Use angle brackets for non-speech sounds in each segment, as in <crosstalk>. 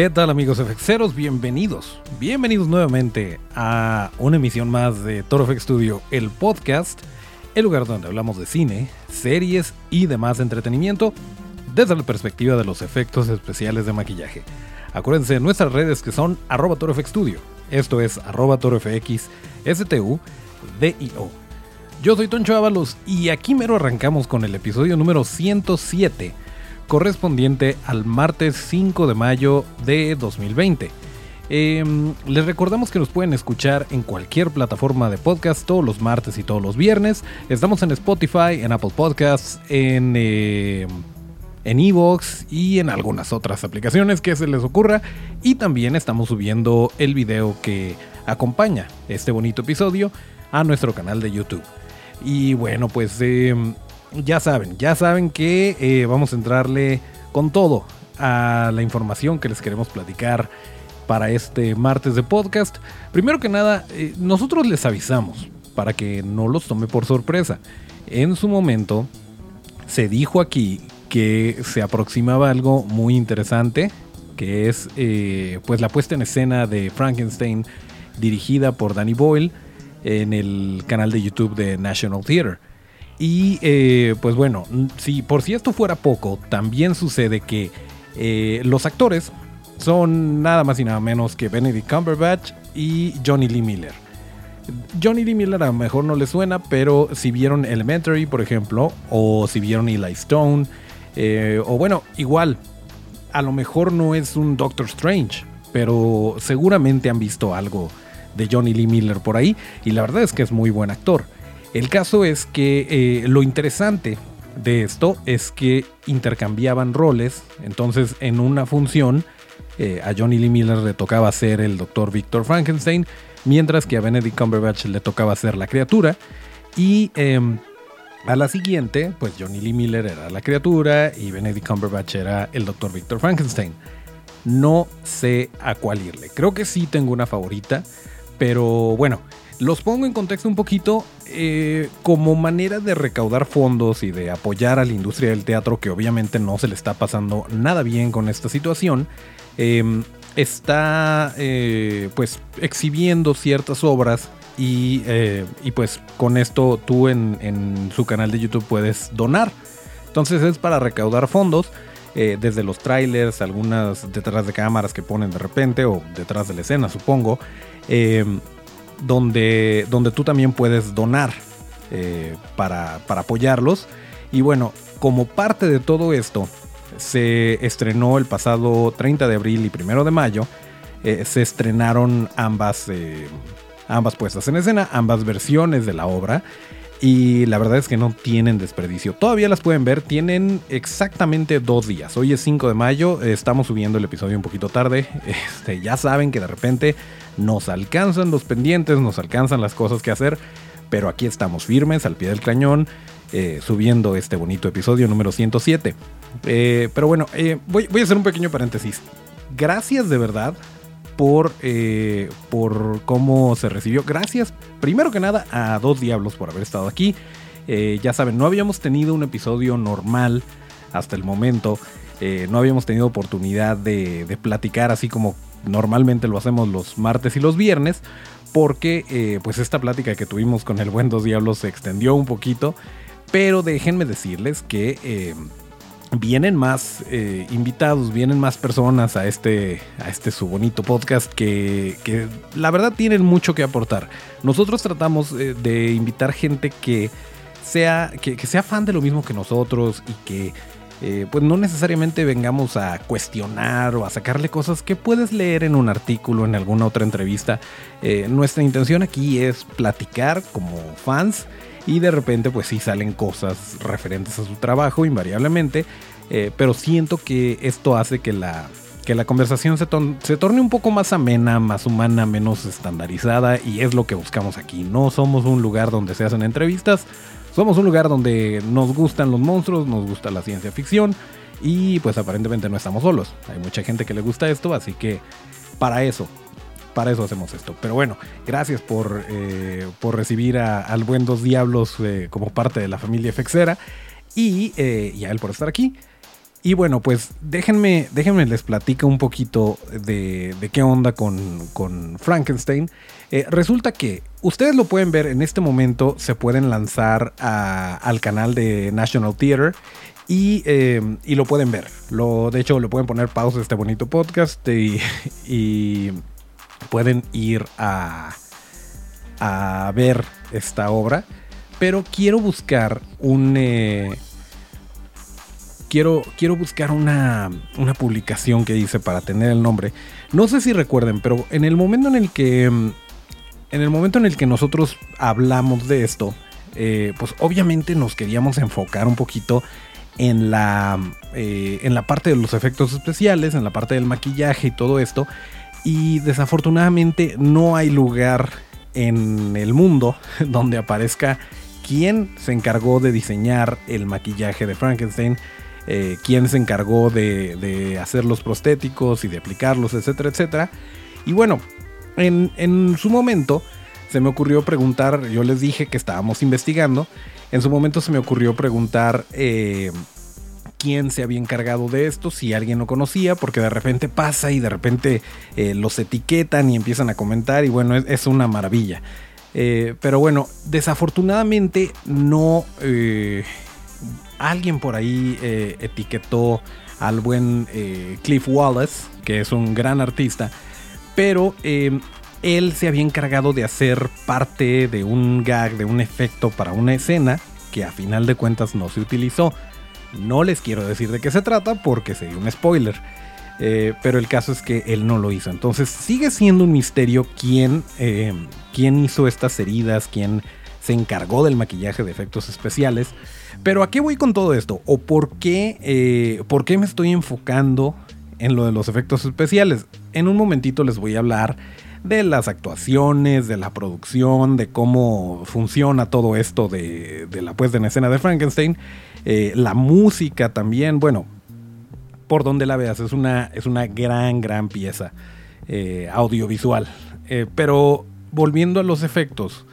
¿Qué tal amigos FXeros? Bienvenidos, bienvenidos nuevamente a una emisión más de Toro FX Studio, el podcast, el lugar donde hablamos de cine, series y demás entretenimiento desde la perspectiva de los efectos especiales de maquillaje. Acuérdense de nuestras redes que son arroba Studio, esto es arroba torofx, STU, DIO. Yo soy Toncho Ábalos y aquí mero arrancamos con el episodio número 107 correspondiente al martes 5 de mayo de 2020. Em, les recordamos que nos pueden escuchar en cualquier plataforma de podcast todos los martes y todos los viernes. Estamos en Spotify, en Apple Podcasts, en eh, en Evox y en algunas otras aplicaciones que se les ocurra. Y también estamos subiendo el video que acompaña este bonito episodio a nuestro canal de YouTube. Y bueno, pues em, ya saben, ya saben que eh, vamos a entrarle con todo a la información que les queremos platicar para este martes de podcast. Primero que nada, eh, nosotros les avisamos para que no los tome por sorpresa. En su momento se dijo aquí que se aproximaba algo muy interesante, que es eh, pues la puesta en escena de Frankenstein dirigida por Danny Boyle en el canal de YouTube de National Theatre. Y eh, pues bueno, si por si esto fuera poco, también sucede que eh, los actores son nada más y nada menos que Benedict Cumberbatch y Johnny Lee Miller. Johnny Lee Miller a lo mejor no le suena, pero si vieron Elementary, por ejemplo, o si vieron Eli Stone, eh, o bueno, igual, a lo mejor no es un Doctor Strange, pero seguramente han visto algo de Johnny Lee Miller por ahí, y la verdad es que es muy buen actor. El caso es que eh, lo interesante de esto es que intercambiaban roles. Entonces, en una función, eh, a Johnny Lee Miller le tocaba ser el doctor Victor Frankenstein, mientras que a Benedict Cumberbatch le tocaba ser la criatura. Y em, a la siguiente, pues Johnny Lee Miller era la criatura y Benedict Cumberbatch era el doctor Victor Frankenstein. No sé a cuál irle. Creo que sí tengo una favorita, pero bueno, los pongo en contexto un poquito eh, como manera de recaudar fondos y de apoyar a la industria del teatro, que obviamente no se le está pasando nada bien con esta situación. Em, está eh, pues exhibiendo ciertas obras y, eh, pues con esto tú en, en, su canal de YouTube puedes donar. Entonces es para recaudar fondos. desde los trailers, algunas detrás de cámaras que ponen de repente o detrás de la escena, supongo. Donde, donde tú también puedes donar eh, para, apoyarlos. Y bueno, como parte de todo esto, se estrenó el pasado 30 de abril y 1 de mayo. Eh, se estrenaron ambas, eh, ambas puestas en escena, ambas versiones de la obra. Y la verdad es que no tienen desperdicio. Todavía las pueden ver, tienen exactamente dos días. Hoy es 5 de mayo, estamos subiendo el episodio un poquito tarde. <laughs> Este, ya saben que de repente nos alcanzan los pendientes, nos alcanzan las cosas que hacer, pero aquí estamos firmes al pie del cañón, eh, subiendo este bonito episodio número 107. Eh, pero bueno, eh, voy, a hacer un pequeño paréntesis. Gracias de verdad por, por cómo se recibió. Gracias, primero que nada, a Dos Diablos por haber estado aquí. ya saben, no habíamos tenido un episodio normal hasta el momento. no habíamos tenido oportunidad de, de platicar así como normalmente lo hacemos los martes y los viernes, porque eh, pues esta plática que tuvimos con el buen Dos Diablos se extendió un poquito, pero déjenme decirles que eh, vienen más eh, invitados, vienen más personas a este, a este su bonito podcast que, que la verdad tienen mucho que aportar. Nosotros tratamos de invitar gente que sea, que sea fan de lo mismo que nosotros y que eh, pues no necesariamente vengamos a cuestionar o a sacarle cosas que puedes leer en un artículo, en alguna otra entrevista. Eh, nuestra intención aquí es platicar como fans y de repente pues sí salen cosas referentes a su trabajo invariablemente, eh, pero siento que esto hace que la que la conversación se, se, torne un poco más amena, más humana, menos estandarizada y es lo que buscamos aquí. No somos un lugar donde se hacen entrevistas, somos un lugar donde nos gustan los monstruos, nos gusta la ciencia ficción y pues aparentemente no estamos solos. Hay mucha gente que le gusta esto, así que para eso, para eso hacemos esto. Pero bueno, gracias por, eh, por recibir al buen Dos Diablos eh, como parte de la familia Fexera y, eh, y a él por estar aquí. Y bueno, pues déjenme, déjenme les platico un poquito de, qué onda con, Frankenstein. Eh, resulta que ustedes lo pueden ver en este momento, se pueden lanzar al canal de National Theater y, eh, lo pueden ver. Lo, de hecho, le pueden poner pausa a este bonito podcast y, <laughs> pueden ir a, a ver esta obra. Pero quiero buscar un... Eh, quiero, quiero buscar una, una publicación que dice para tener el nombre. No sé si recuerden, pero en el momento en el que. Mm, en el momento en el que nosotros hablamos de esto, eh, pues obviamente nos queríamos enfocar un poquito en la, eh, en la parte de los efectos especiales, en la parte del maquillaje y todo esto. Y desafortunadamente no hay lugar en el mundo <laughs> donde aparezca quién se encargó de diseñar el maquillaje de Frankenstein eh, quién se encargó de, hacer los prostéticos y de aplicarlos, etcétera, etcétera. Y bueno, en, su momento se me ocurrió preguntar, yo les dije que estábamos investigando, en su momento se me ocurrió preguntar eh, quién se había encargado de esto, si alguien lo conocía, porque de repente pasa y de repente eh, los etiquetan y empiezan a comentar y bueno, es, una maravilla. pero bueno, desafortunadamente no alguien por ahí eh, etiquetó al buen eh, Cliff Wallace, que es un gran artista, pero él se había encargado de hacer parte de un gag, de un efecto para una escena que a final de cuentas no se utilizó. No les quiero decir de qué se trata porque sería un spoiler. Eh, pero el caso es que él no lo hizo. Entonces sigue siendo un misterio quién, em, quién hizo estas heridas, quién se encargó del maquillaje de efectos especiales. Pero ¿a qué voy con todo esto? ¿O por qué, eh, por qué me estoy enfocando en lo de los efectos especiales? En un momentito les voy a hablar de las actuaciones, de la producción, de cómo funciona todo esto de, la puesta en escena de Frankenstein, eh, la música también, bueno, por donde la veas, es una, es una gran, gran pieza eh, audiovisual. pero volviendo a los efectos,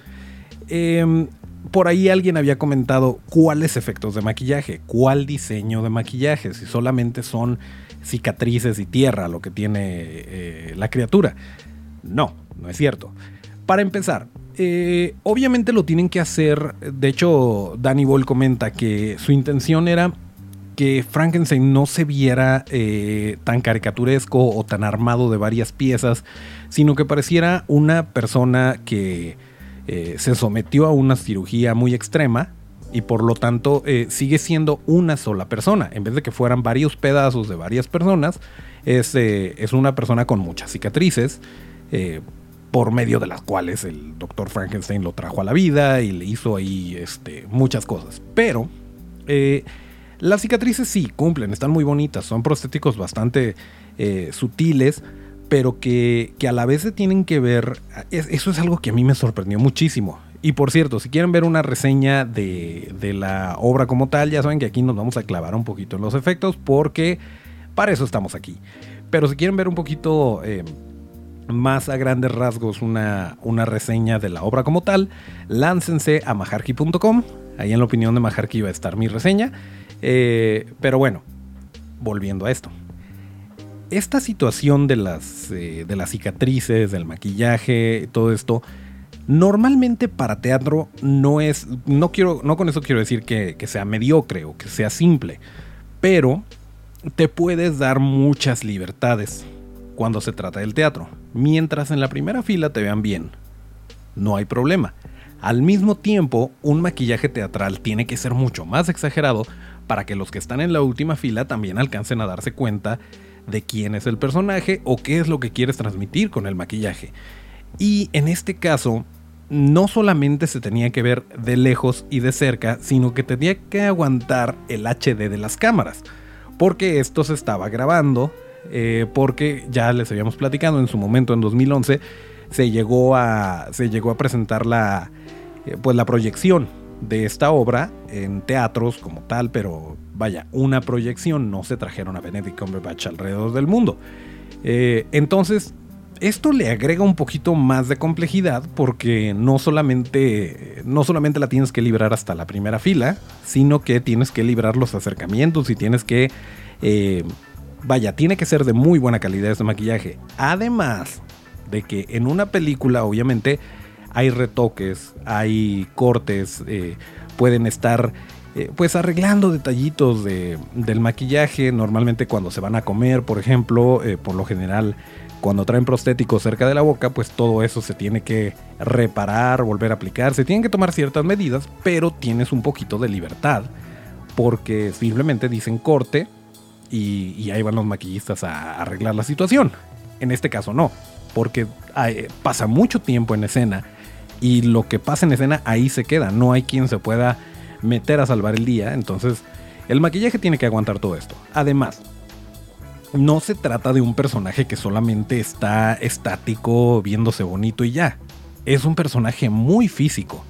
em, por ahí alguien había comentado cuáles efectos de maquillaje, cuál diseño de maquillaje, si solamente son cicatrices y tierra lo que tiene eh, la criatura. No, no es cierto. Para empezar, eh, obviamente lo tienen que hacer, de hecho Danny Boyle comenta que su intención era que Frankenstein no se viera eh, tan caricaturesco o tan armado de varias piezas, sino que pareciera una persona que eh, se sometió a una cirugía muy extrema y por lo tanto eh, sigue siendo una sola persona. En vez de que fueran varios pedazos de varias personas, es, es una persona con muchas cicatrices, por medio de las cuales el doctor Frankenstein lo trajo a la vida y le hizo ahí este, muchas cosas. Pero las cicatrices sí cumplen, están muy bonitas, son prostéticos bastante sutiles pero que, a la vez se tienen que ver, eso es algo que a mí me sorprendió muchísimo. Y por cierto, si quieren ver una reseña de, la obra como tal, ya saben que aquí nos vamos a clavar un poquito en los efectos porque para eso estamos aquí. Pero si quieren ver un poquito eh, más a grandes rasgos una, una, reseña de la obra como tal, láncense a majarki.com. Ahí en la opinión de Majarki va a estar mi reseña. Eh, pero bueno, volviendo a esto esta situación de las, eh, de las cicatrices, del maquillaje, todo esto, normalmente para teatro no es, no quiero, no con eso quiero decir que, que sea mediocre o que sea simple, pero te puedes dar muchas libertades cuando se trata del teatro. Mientras en la primera fila te vean bien, no hay problema. Al mismo tiempo, un maquillaje teatral tiene que ser mucho más exagerado para que los que están en la última fila también alcancen a darse cuenta de quién es el personaje o qué es lo que quieres transmitir con el maquillaje. Y en este caso, no solamente se tenía que ver de lejos y de cerca, sino que tenía que aguantar el HD de las cámaras, porque esto se estaba grabando eh, porque ya les habíamos platicado en su momento, en 2011, se llegó a, se llegó a presentar la, eh, pues la proyección de esta obra en teatros como tal, pero vaya, una proyección, no se trajeron a Benedict Cumberbatch alrededor del mundo. Eh, entonces, esto le agrega un poquito más de complejidad porque no solamente, no solamente la tienes que librar hasta la primera fila, sino que tienes que librar los acercamientos y tienes que... vaya, tiene que ser de muy buena calidad este maquillaje. Además de que en una película, obviamente, hay retoques, hay cortes, eh, pueden estar eh, pues arreglando detallitos del maquillaje. Normalmente cuando se van a comer, por ejemplo, por lo general cuando traen prostéticos cerca de la boca, pues todo eso se tiene que reparar, volver a aplicar, se tienen que tomar ciertas medidas, pero tienes un poquito de libertad, porque simplemente dicen corte y, ahí van los maquillistas a arreglar la situación. En este caso no, porque pasa mucho tiempo en escena y lo que pasa en escena ahí se queda, no hay quien se pueda meter a salvar el día, entonces el maquillaje tiene que aguantar todo esto. Además, no se trata de un personaje que solamente está estático, viéndose bonito y ya. Es un personaje muy físico.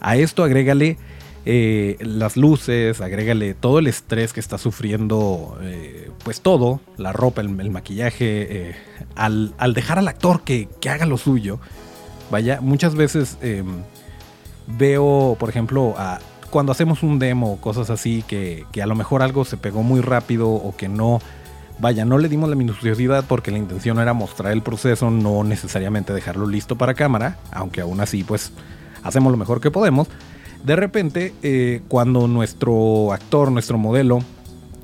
A esto agrégale eh, las luces, agrégale todo el estrés que está sufriendo, eh, pues todo, la ropa, el, maquillaje, eh, al, dejar al actor que, haga lo suyo. Vaya, muchas veces em, veo, por ejemplo, cuando hacemos un demo, cosas así, que, que a lo mejor algo se pegó muy rápido o que no Vaya, no le dimos la minuciosidad porque la intención era mostrar el proceso, no necesariamente dejarlo listo para cámara, aunque aún así pues hacemos lo mejor que podemos. De repente, eh, cuando nuestro actor, nuestro modelo,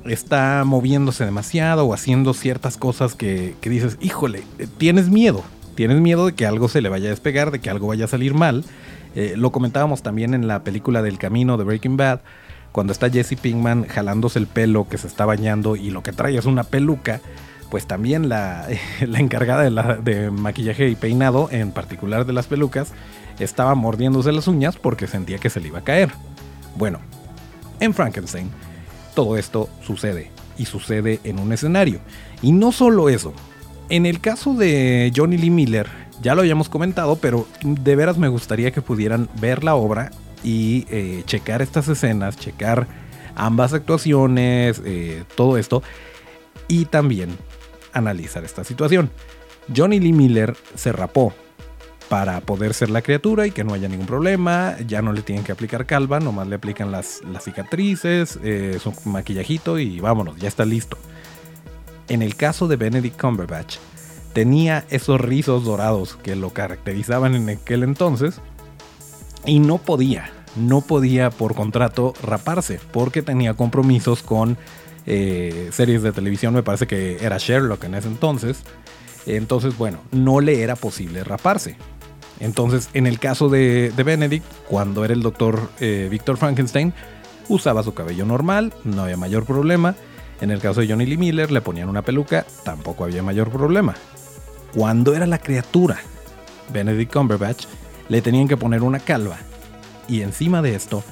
está moviéndose demasiado o haciendo ciertas cosas que, dices, híjole, eh, tienes miedo, tienes miedo de que algo se le vaya a despegar, de que algo vaya a salir mal. Eh, lo comentábamos también en la película del camino de Breaking Bad cuando está Jesse Pinkman jalándose el pelo que se está bañando y lo que trae es una peluca, pues también la, <laughs> encargada de, maquillaje y peinado, en particular de las pelucas, estaba mordiéndose las uñas porque sentía que se le iba a caer. Bueno, en Frankenstein todo esto sucede y sucede en un escenario. Y no solo eso, en el caso de Johnny Lee Miller, ya lo habíamos comentado, pero de veras me gustaría que pudieran ver la obra y eh, checar estas escenas, checar ambas actuaciones, eh, todo esto, y también analizar esta situación. Johnny Lee Miller se rapó para poder ser la criatura y que no haya ningún problema. Ya no le tienen que aplicar calva, nomás le aplican las, cicatrices, eh, su maquillajito y vámonos, ya está listo. En el caso de Benedict Cumberbatch, tenía esos rizos dorados que lo caracterizaban en aquel entonces y no podía no podía por contrato raparse porque tenía compromisos con eh, series de televisión, me parece que era Sherlock en ese entonces. Entonces, bueno, no le era posible raparse. Entonces, en el caso de, Benedict, cuando era el doctor eh, Victor Frankenstein, usaba su cabello normal, no había mayor problema. En el caso de Johnny Lee Miller, le ponían una peluca, tampoco había mayor problema. Cuando era la criatura, Benedict Cumberbatch, le tenían que poner una calva y encima de esto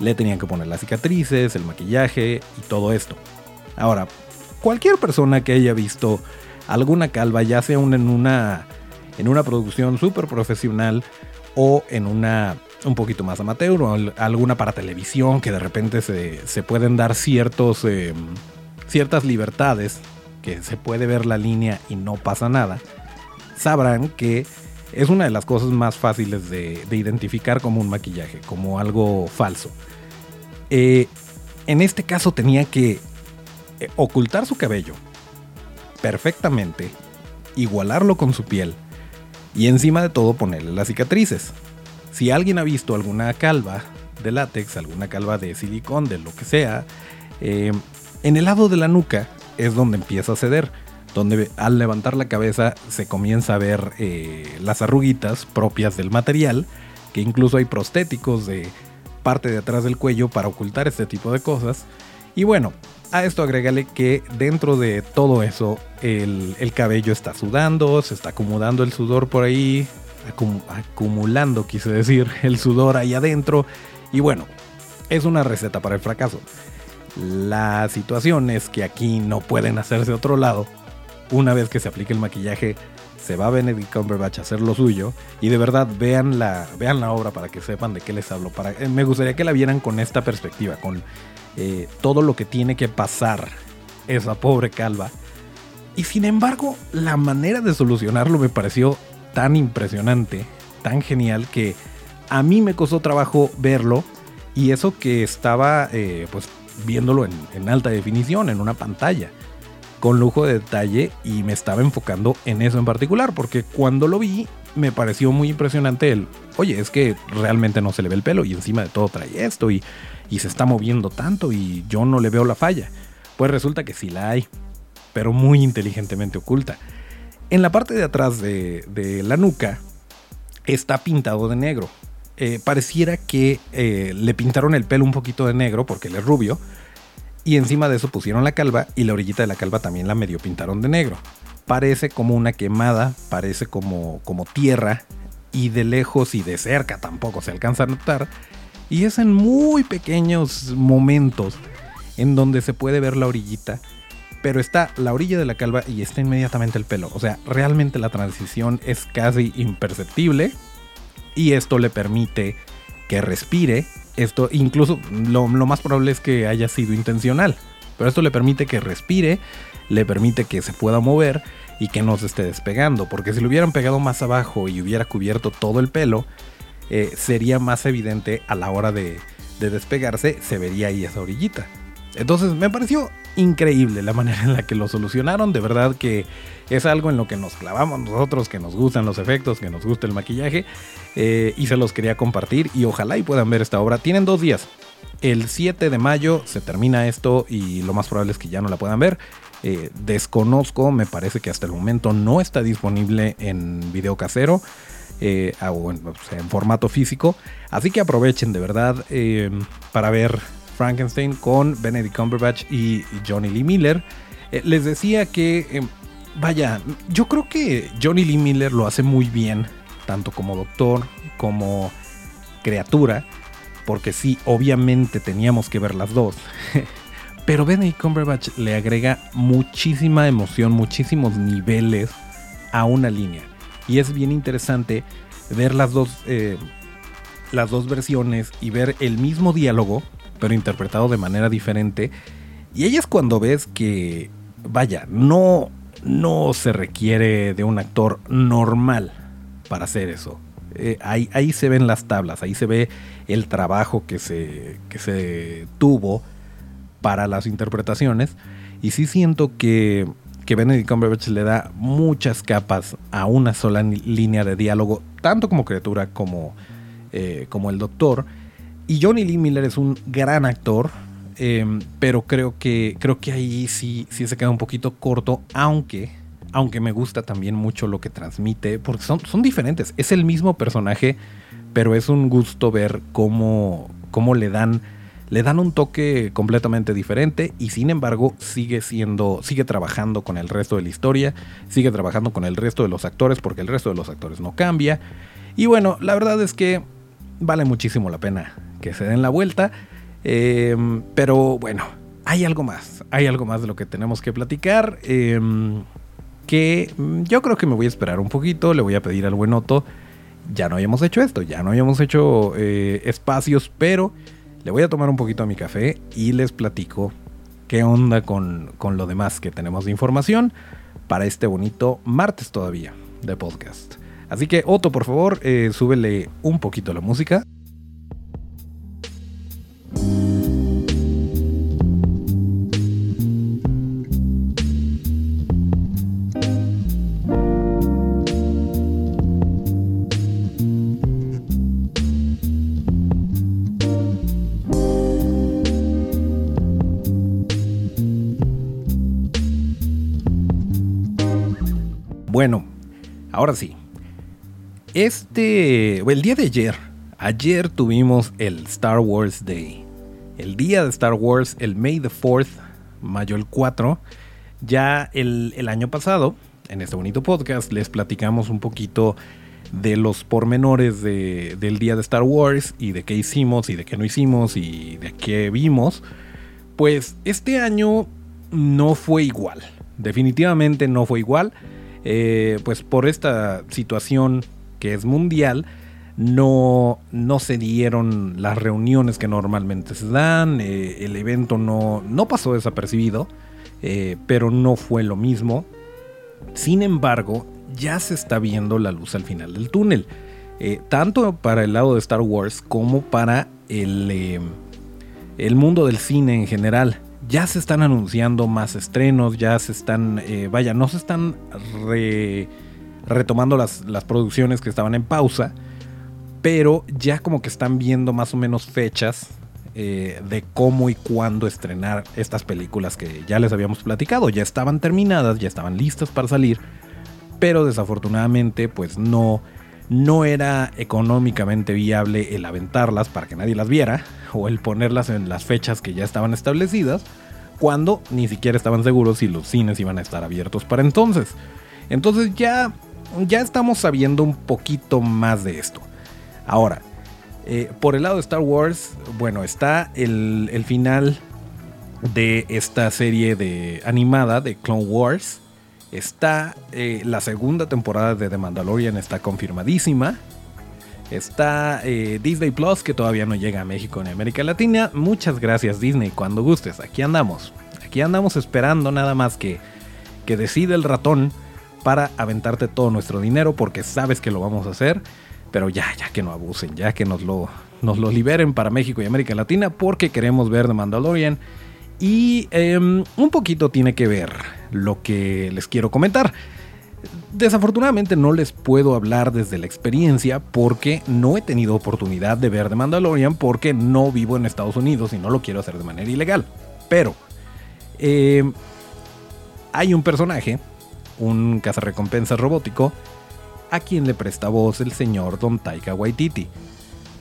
le tenían que poner las cicatrices, el maquillaje y todo esto. Ahora, cualquier persona que haya visto alguna calva, ya sea en, una, en una producción súper profesional o en una un poquito más amateur o alguna para televisión que de repente se, pueden dar ciertos, em, ciertas libertades, que se puede ver la línea y no pasa nada, sabrán que es una de las cosas más fáciles de, identificar como un maquillaje, como algo falso. Eh, en este caso tenía que eh, ocultar su cabello perfectamente, igualarlo con su piel y encima de todo ponerle las cicatrices. Si alguien ha visto alguna calva de látex, alguna calva de silicón, de lo que sea, eh, en el lado de la nuca es donde empieza a ceder donde al levantar la cabeza se comienza a ver eh, las arruguitas propias del material, que incluso hay prostéticos de parte de atrás del cuello para ocultar este tipo de cosas. Y bueno, a esto agrégale que dentro de todo eso el, cabello está sudando, se está acomodando el sudor por ahí, acumulando quise decir <laughs> el sudor ahí adentro. Y bueno, es una receta para el fracaso. La situación es que aquí no pueden hacerse otro lado una vez que se aplique el maquillaje, se va Benedict Cumberbatch a hacer lo suyo. Y de verdad, vean la, vean la obra para que sepan de qué les hablo. Para, eh, me gustaría que la vieran con esta perspectiva, con eh, todo lo que tiene que pasar esa pobre calva. Y sin embargo, la manera de solucionarlo me pareció tan impresionante, tan genial, que a mí me costó trabajo verlo. Y eso que estaba eh, pues viéndolo en alta definición, en una pantalla con lujo de detalle y me estaba enfocando en eso en particular, porque cuando lo vi me pareció muy impresionante el, oye, es que realmente no se le ve el pelo y encima de todo trae esto y, y se está moviendo tanto y yo no le veo la falla. Pues resulta que sí la hay, pero muy inteligentemente oculta. En la parte de atrás de, la nuca está pintado de negro. Eh, pareciera que eh, le pintaron el pelo un poquito de negro porque él es rubio y encima de eso pusieron la calva y la orillita de la calva también la medio pintaron de negro. Parece como una quemada, parece como, como tierra y de lejos y de cerca tampoco se alcanza a notar. Y es en muy pequeños momentos en donde se puede ver la orillita, pero está la orilla de la calva y está inmediatamente el pelo. O sea, realmente la transición es casi imperceptible y esto le permite que respire esto incluso lo, más probable es que haya sido intencional. Pero esto le permite que respire, le permite que se pueda mover y que no se esté despegando. Porque si lo hubieran pegado más abajo y hubiera cubierto todo el pelo, eh, sería más evidente a la hora de, de despegarse, se vería ahí esa orillita. Entonces me pareció increíble la manera en la que lo solucionaron. De verdad que es algo en lo que nos clavamos nosotros, que nos gustan los efectos, que nos gusta el maquillaje. Eh, y se los quería compartir y ojalá y puedan ver esta obra. Tienen dos días. El 7 de mayo se termina esto y lo más probable es que ya no la puedan ver. Eh, desconozco, me parece que hasta el momento no está disponible en video casero. Eh, o en, formato físico. Así que aprovechen de verdad para ver Frankenstein con Benedict Cumberbatch y Johnny Lee Miller. Eh, les decía que, vaya, yo creo que Johnny Lee Miller lo hace muy bien, tanto como doctor como criatura, porque sí, obviamente teníamos que ver las dos. <laughs> Pero Benedict Cumberbatch le agrega muchísima emoción, muchísimos niveles a una línea. Y es bien interesante ver las dos, eh, las dos versiones y ver el mismo diálogo pero interpretado de manera diferente. Y ella es cuando ves que, vaya, no, no se requiere de un actor normal para hacer eso. Eh, ahí, ahí, se ven las tablas, ahí se ve el trabajo que se, que se tuvo para las interpretaciones. Y sí siento que, que Benedict Cumberbatch le da muchas capas a una sola línea de diálogo, tanto como criatura como, eh, como el doctor. Y Johnny Lee Miller es un gran actor, em, pero creo que, creo que ahí sí, sí se queda un poquito corto, aunque, aunque me gusta también mucho lo que transmite, porque son, son diferentes. Es el mismo personaje, pero es un gusto ver cómo, cómo le dan le dan un toque completamente diferente y sin embargo sigue siendo, sigue trabajando con el resto de la historia, sigue trabajando con el resto de los actores porque el resto de los actores no cambia. Y bueno, la verdad es que vale muchísimo la pena que se den la vuelta. Em, pero bueno, hay algo más. Hay algo más de lo que tenemos que platicar. Em, que yo creo que me voy a esperar un poquito. Le voy a pedir al buen Otto. Ya no habíamos hecho esto, ya no habíamos hecho eh, espacios, pero le voy a tomar un poquito a mi café y les platico qué onda con, con lo demás que tenemos de información para este bonito martes todavía de podcast. Así que Otto, por favor, eh, súbele un poquito la música. Ahora sí. Este, el día de ayer, ayer tuvimos el Star Wars Day. El día de Star Wars, el May the 4th, mayo el 4. Ya el, año pasado, en este bonito podcast, les platicamos un poquito de los pormenores del día de Star Wars y de qué hicimos y de qué no hicimos y de qué vimos. Pues este año no fue igual Definitivamente no fue igual. Eh, pues por esta situación que es mundial, no, no se dieron las reuniones que normalmente se dan, eh, el evento no, no pasó desapercibido, eh, pero no fue lo mismo. Sin embargo, ya se está viendo la luz al final del túnel, tanto para el lado de Star Wars como para el, el mundo del cine en general ya se están anunciando más estrenos, ya se están, eh, vaya, no se están retomando las, las, producciones que estaban en pausa, pero ya como que están viendo más o menos fechas eh, de cómo y cuándo estrenar estas películas que ya les habíamos platicado, ya estaban terminadas, ya estaban listas para salir, pero desafortunadamente pues no, no era económicamente viable el aventarlas para que nadie las viera o el ponerlas en las fechas que ya estaban establecidas, cuando ni siquiera estaban seguros si los cines iban a estar abiertos para entonces. Entonces ya, ya estamos sabiendo un poquito más de esto. Ahora, eh, por el lado de Star Wars, bueno, está el, el final de esta serie de animada de Clone Wars Está eh, la segunda temporada de The Mandalorian, está confirmadísima. Está eh, Disney Plus, que todavía no llega a México ni América Latina. Muchas gracias Disney, cuando gustes. Aquí andamos. Aquí andamos esperando nada más que, que decide el ratón para aventarte todo nuestro dinero, porque sabes que lo vamos a hacer. Pero ya, ya que no abusen, ya que nos lo, nos lo liberen para México y América Latina, porque queremos ver The Mandalorian. Y em, un poquito tiene que ver lo que les quiero comentar. Desafortunadamente no les puedo hablar desde la experiencia porque no he tenido oportunidad de ver The Mandalorian porque no vivo en Estados Unidos y no lo quiero hacer de manera ilegal. Pero em, hay un personaje, un cazarrecompensas robótico, a quien le presta voz el señor Don Taika Waititi.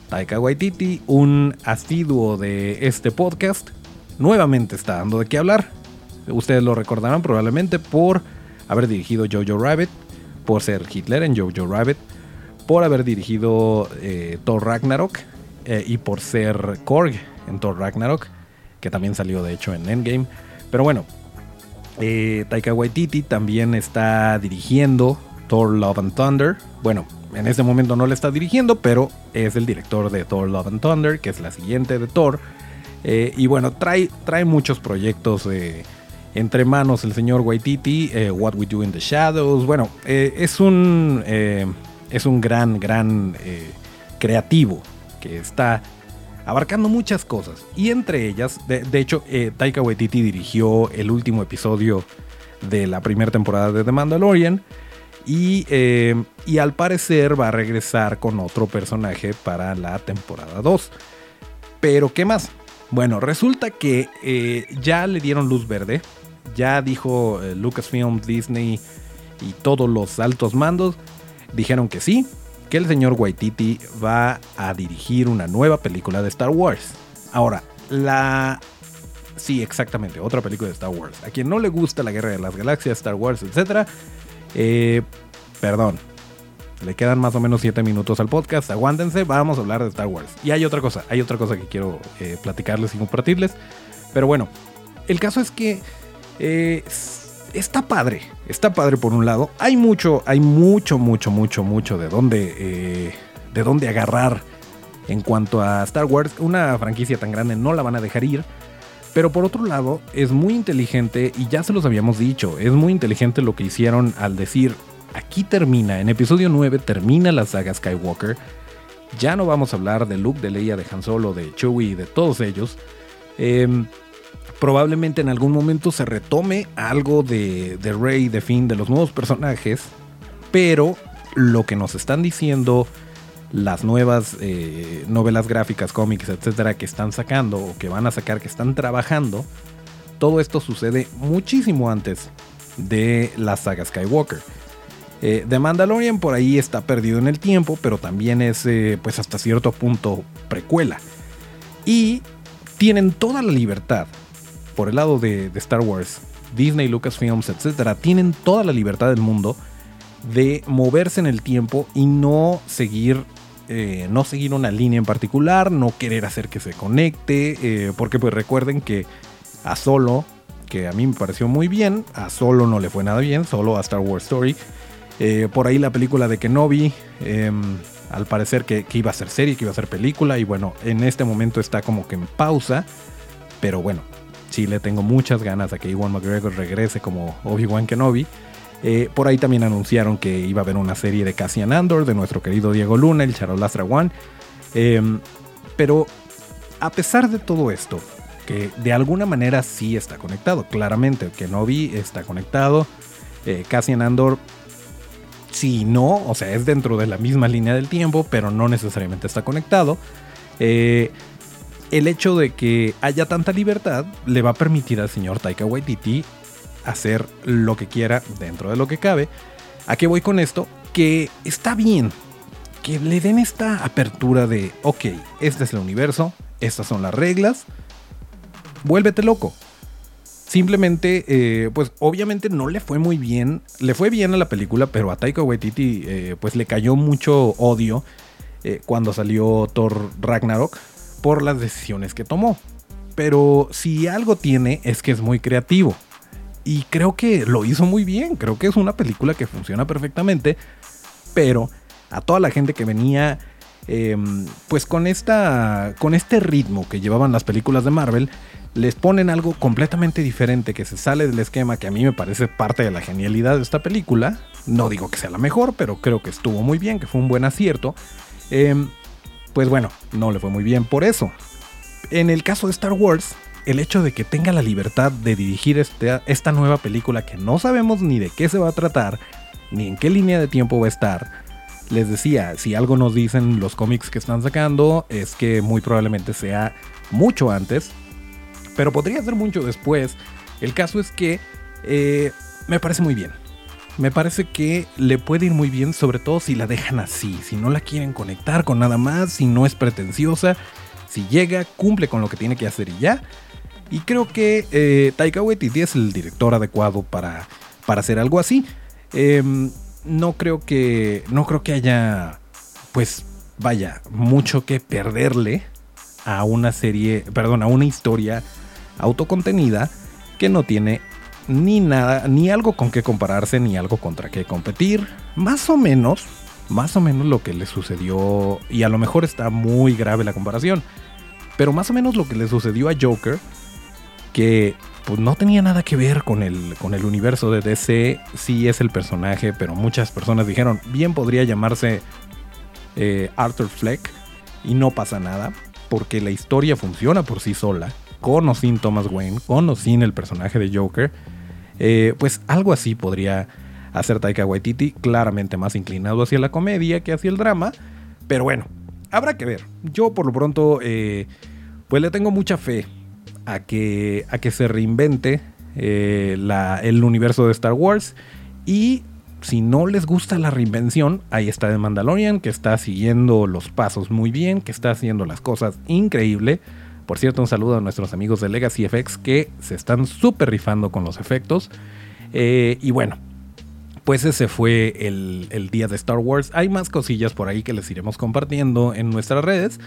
Taika Waititi, un asiduo de este podcast, nuevamente está dando de qué hablar. Ustedes lo recordarán probablemente por haber dirigido Jojo Rabbit, por ser Hitler en Jojo Rabbit, por haber dirigido eh, Thor Ragnarok eh, y por ser Korg en Thor Ragnarok, que también salió de hecho en Endgame. Pero bueno, eh, Taika Waititi también está dirigiendo Thor Love and Thunder. Bueno, en este momento no le está dirigiendo, pero es el director de Thor Love and Thunder, que es la siguiente de Thor. Y bueno, trae, trae muchos proyectos entre manos el señor Waititi, eh, What We Do in the Shadows. Bueno, es, un, es un gran, gran creativo que está abarcando muchas cosas. Y entre ellas, de, hecho, Taika Waititi dirigió el último episodio de la primera temporada de The Mandalorian. Y, y, al parecer va a regresar con otro personaje para la temporada 2. Pero, ¿qué más? Bueno, resulta que eh, ya le dieron luz verde. Ya dijo eh, Lucasfilm, Disney y todos los altos mandos. Dijeron que sí, que el señor Waititi va a dirigir una nueva película de Star Wars. Ahora, la... Sí, exactamente, otra película de Star Wars. A quien no le gusta la Guerra de las Galaxias, Star Wars, etc. Eh, perdón, le quedan más o menos 7 minutos al podcast. Aguántense, vamos a hablar de Star Wars. Y hay otra cosa, hay otra cosa que quiero eh, platicarles y compartirles. Pero bueno, el caso es que eh, está padre. Está padre por un lado. Hay mucho, hay mucho, mucho, mucho, mucho de dónde, eh, de dónde agarrar en cuanto a Star Wars. Una franquicia tan grande no la van a dejar ir. Pero por otro lado, es muy inteligente, y ya se los habíamos dicho, es muy inteligente lo que hicieron al decir, aquí termina, en episodio 9 termina la saga Skywalker. Ya no vamos a hablar de Luke, de Leia, de Han Solo, de Chewie, de todos ellos. Em, probablemente en algún momento se retome algo de, de Rey, de Finn, de los nuevos personajes. Pero lo que nos están diciendo las nuevas eh, novelas gráficas, cómics, etcétera, que están sacando o que van a sacar, que están trabajando, todo esto sucede muchísimo antes de la saga Skywalker. Eh, The Mandalorian por ahí está perdido en el tiempo, pero también es eh, pues hasta cierto punto precuela. Y tienen toda la libertad, por el lado de, Star Wars, Disney, Lucasfilms, etc., tienen toda la libertad del mundo de moverse en el tiempo y no seguir, eh, no seguir una línea en particular, no querer hacer que se conecte, porque pues recuerden que a Solo que a mí me pareció muy bien. A Solo no le fue nada bien, solo a Star Wars Story. Eh, por ahí la película de Kenobi, em, al parecer que, iba a ser serie, que iba a ser película. Y bueno, en este momento está como que en pausa. Pero bueno, sí le tengo muchas ganas a que Iwan McGregor regrese como Obi-Wan Kenobi. Eh, por ahí también anunciaron que iba a haber una serie de Cassian Andor, de nuestro querido Diego Luna, el Charolastra One. Em, pero a pesar de todo esto, que de alguna manera sí está conectado, claramente, que no vi está conectado, eh, Cassian Andor sí no, o sea, es dentro de la misma línea del tiempo, pero no necesariamente está conectado. Eh, el hecho de que haya tanta libertad le va a permitir al señor Taika Waititi hacer lo que quiera dentro de lo que cabe. ¿A qué voy con esto? Que está bien que le den esta apertura de, ok, este es el universo, estas son las reglas, vuélvete loco. Simplemente, eh, pues obviamente no le fue muy bien, le fue bien a la película, pero a Taika Waititi eh, pues le cayó mucho odio eh, cuando salió Thor Ragnarok por las decisiones que tomó. Pero si algo tiene es que es muy creativo. Y creo que lo hizo muy bien. Creo que es una película que funciona perfectamente. Pero a toda la gente que venía em, pues con, esta, con este ritmo que llevaban las películas de Marvel, les ponen algo completamente diferente que se sale del esquema que a mí me parece parte de la genialidad de esta película. No digo que sea la mejor, pero creo que estuvo muy bien, que fue un buen acierto. Em, pues bueno, no le fue muy bien por eso. En el caso de Star Wars, el hecho de que tenga la libertad de dirigir este, esta nueva película que no sabemos ni de qué se va a tratar, ni en qué línea de tiempo va a estar, les decía, si algo nos dicen los cómics que están sacando, es que muy probablemente sea mucho antes, pero podría ser mucho después. El caso es que eh, me parece muy bien. Me parece que le puede ir muy bien, sobre todo si la dejan así, si no la quieren conectar con nada más, si no es pretenciosa, si llega, cumple con lo que tiene que hacer y ya. Y creo que eh, Taika Waititi es el director adecuado para, para hacer algo así. Em, no creo que. No creo que haya. Pues. Vaya, mucho que perderle a una serie. Perdón, a una historia autocontenida que no tiene ni nada, ni algo con qué compararse, ni algo contra qué competir. Más o menos, más o menos lo que le sucedió, y a lo mejor está muy grave la comparación, pero más o menos lo que le sucedió a Joker que pues no tenía nada que ver con el, con el universo de DC, sí es el personaje, pero muchas personas dijeron, bien podría llamarse eh, Arthur Fleck y no pasa nada, porque la historia funciona por sí sola, con o sin Thomas Wayne, con o sin el personaje de Joker, eh, pues algo así podría hacer Taika Waititi, claramente más inclinado hacia la comedia que hacia el drama, pero bueno, habrá que ver. Yo por lo pronto, eh, pues le tengo mucha fe a que, a que se reinvente eh, el universo de Star Wars. Y si no les gusta la reinvención, ahí está The Mandalorian, que está siguiendo los pasos muy bien, que está haciendo las cosas increíble. Por cierto, un saludo a nuestros amigos de Legacy FX que se están súper rifando con los efectos. Eh, y bueno, pues ese fue el, el, día de Star Wars. Hay más cosillas por ahí que les iremos compartiendo en nuestras redes.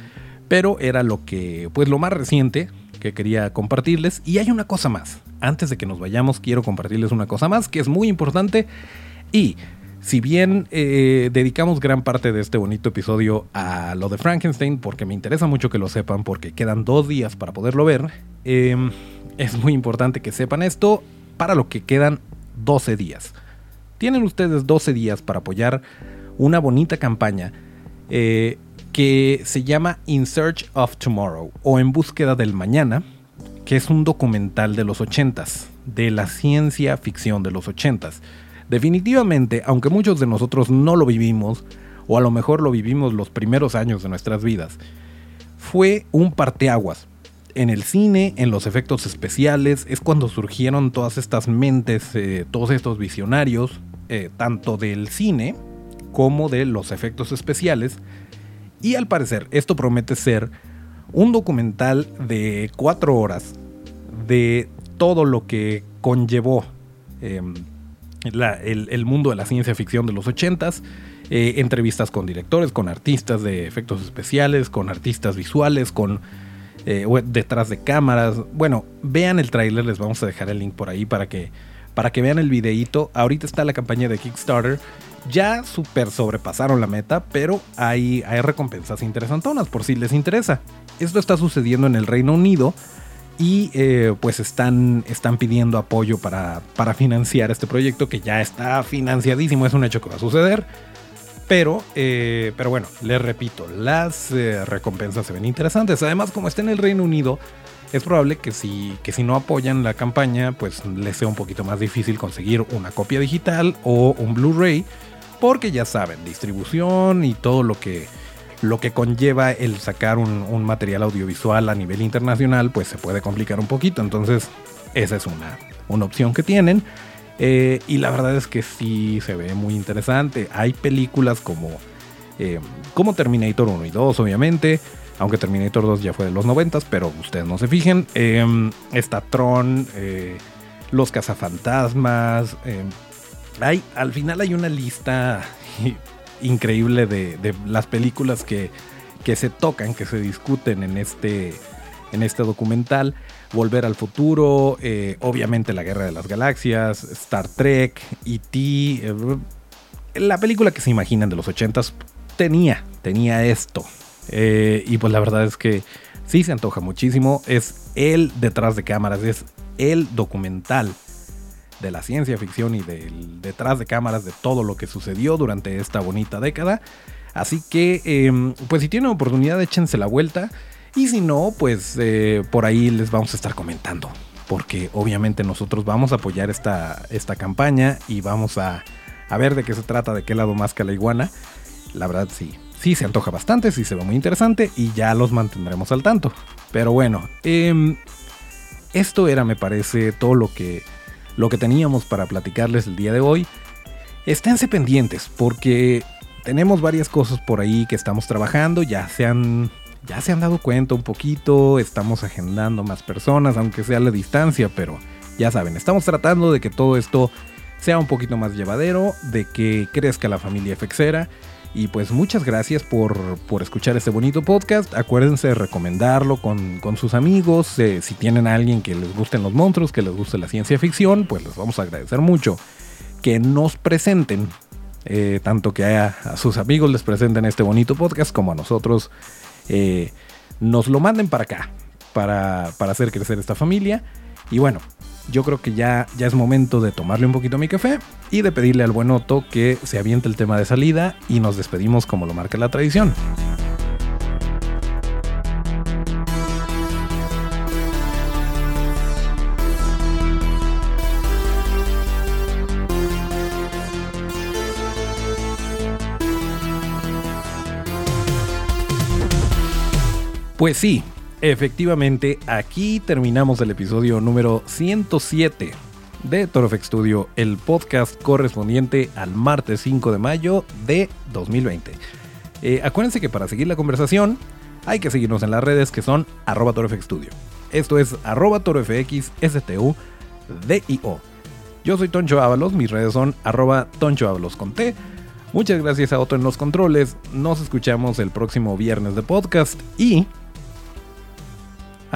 Pero era lo que, pues lo más reciente que quería compartirles. Y hay una cosa más. Antes de que nos vayamos, quiero compartirles una cosa más que es muy importante. Y si bien eh, dedicamos gran parte de este bonito episodio a lo de Frankenstein, porque me interesa mucho que lo sepan, porque quedan dos días para poderlo ver, em, es muy importante que sepan esto para lo que quedan 12 días. Tienen ustedes 12 días para apoyar una bonita campaña eh, que se llama In Search of Tomorrow o En Búsqueda del Mañana, que es un documental de los 80s, de la ciencia ficción de los 80s. Definitivamente, aunque muchos de nosotros no lo vivimos, o a lo mejor lo vivimos los primeros años de nuestras vidas, fue un parteaguas. En el cine, en los efectos especiales, es cuando surgieron todas estas mentes, eh, todos estos visionarios, eh, tanto del cine como de los efectos especiales, y al parecer esto promete ser un documental de cuatro horas de todo lo que conllevó em, el, mundo de la ciencia ficción de los ochentas. Eh, entrevistas con directores, con artistas de efectos especiales, con artistas visuales, con eh, detrás de cámaras. Bueno, vean el tráiler, les vamos a dejar el link por ahí para que, para que vean el videíto. Ahorita está la campaña de Kickstarter. Ya super sobrepasaron la meta, pero hay, hay recompensas interesantonas por si les interesa. Esto está sucediendo en el Reino Unido y eh, pues están, están pidiendo apoyo para, para financiar este proyecto que ya está financiadísimo, es un hecho que va a suceder. Pero, eh, pero bueno, les repito, las eh, recompensas se ven interesantes. Además, como está en el Reino Unido, es probable que si, que si no apoyan la campaña, pues les sea un poquito más difícil conseguir una copia digital o un Blu-ray. Porque ya saben, distribución y todo lo que, lo que conlleva el sacar un, material audiovisual a nivel internacional, pues se puede complicar un poquito. Entonces, esa es una, una opción que tienen. Eh, y la verdad es que sí se ve muy interesante. Hay películas como, eh, como Terminator 1 y 2, obviamente. Aunque Terminator 2 ya fue de los 90, pero ustedes no se fijen. Eh, está Tron, Los Cazafantasmas. hay, al final hay una lista <laughs> increíble de, las películas que, que, se tocan, que se discuten en este, en este documental. Volver al futuro, eh, obviamente la Guerra de las Galaxias, Star Trek, E.T. Eh, la película que se imaginan de los 80s tenía, tenía esto. Eh, y pues la verdad es que sí se antoja muchísimo. Es el detrás de cámaras, es el documental de la ciencia ficción y del detrás de cámaras de todo lo que sucedió durante esta bonita década. Así que, em, pues si tienen oportunidad, échense la vuelta. Y si no, pues eh, por ahí les vamos a estar comentando. Porque obviamente nosotros vamos a apoyar esta, esta campaña y vamos a, a ver de qué se trata, de qué lado más que la iguana. La verdad sí, sí se antoja bastante, sí se ve muy interesante y ya los mantendremos al tanto. Pero bueno, em, esto era me parece todo lo que lo que teníamos para platicarles el día de hoy. Esténse pendientes porque tenemos varias cosas por ahí que estamos trabajando, ya se han ya se han dado cuenta un poquito, estamos agendando más personas, aunque sea a la distancia, pero ya saben, estamos tratando de que todo esto sea un poquito más llevadero, de que crezca la familia FXera y pues muchas gracias por, escuchar este bonito podcast. Acuérdense de recomendarlo con, sus amigos. Eh, si tienen a alguien que les gusten los monstruos, que les guste la ciencia ficción, pues les vamos a agradecer mucho que nos presenten. Eh, tanto que a, sus amigos les presenten este bonito podcast como a nosotros eh, nos lo manden para acá, para, para hacer crecer esta familia. Y bueno, yo creo que ya, ya es momento de tomarle un poquito a mi café y de pedirle al buen Otto que se aviente el tema de salida y nos despedimos como lo marca la tradición. Pues sí, Efectivamente, aquí terminamos el episodio número 107 de Torofex Studio, el podcast correspondiente al martes 5 de mayo de 2020. Eh, acuérdense que para seguir la conversación hay que seguirnos en las redes que son arroba Studio. Esto es arroba torofxstu Yo soy Toncho Ábalos, mis redes son arroba Toncho Ábalos con T. Muchas gracias a Otto en los controles. Nos escuchamos el próximo viernes de podcast y